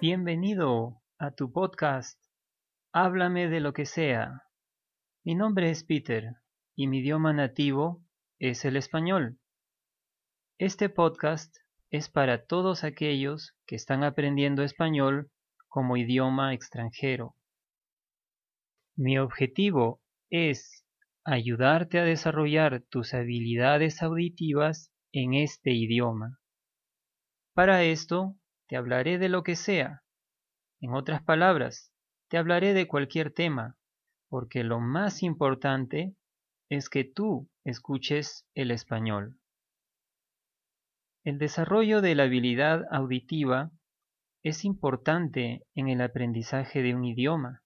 Bienvenido a tu podcast Háblame de lo que sea. Mi nombre es Peter y mi idioma nativo es el español. Este podcast es para todos aquellos que están aprendiendo español como idioma extranjero. Mi objetivo es ayudarte a desarrollar tus habilidades auditivas en este idioma. Para esto, te hablaré de lo que sea. En otras palabras, te hablaré de cualquier tema, porque lo más importante es que tú escuches el español. El desarrollo de la habilidad auditiva es importante en el aprendizaje de un idioma.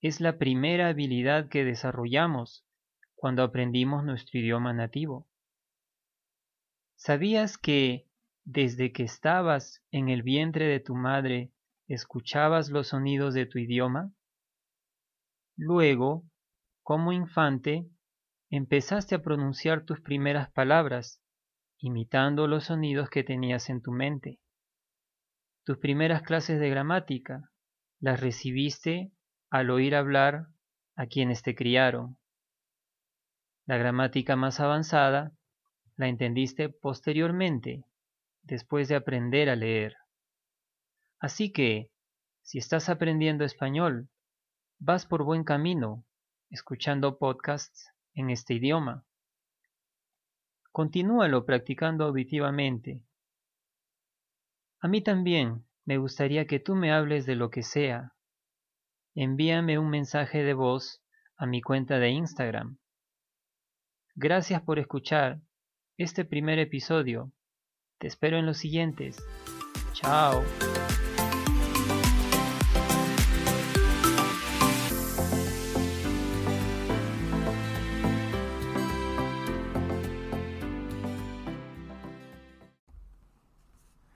Es la primera habilidad que desarrollamos cuando aprendimos nuestro idioma nativo. ¿Sabías que desde que estabas en el vientre de tu madre escuchabas los sonidos de tu idioma? Luego, como infante, empezaste a pronunciar tus primeras palabras, imitando los sonidos que tenías en tu mente. Tus primeras clases de gramática las recibiste al oír hablar a quienes te criaron. La gramática más avanzada la entendiste posteriormente después de aprender a leer. Así que, si estás aprendiendo español, vas por buen camino escuchando podcasts en este idioma. Continúalo practicando auditivamente. A mí también me gustaría que tú me hables de lo que sea. Envíame un mensaje de voz a mi cuenta de Instagram. Gracias por escuchar este primer episodio te espero en los siguientes. Chao.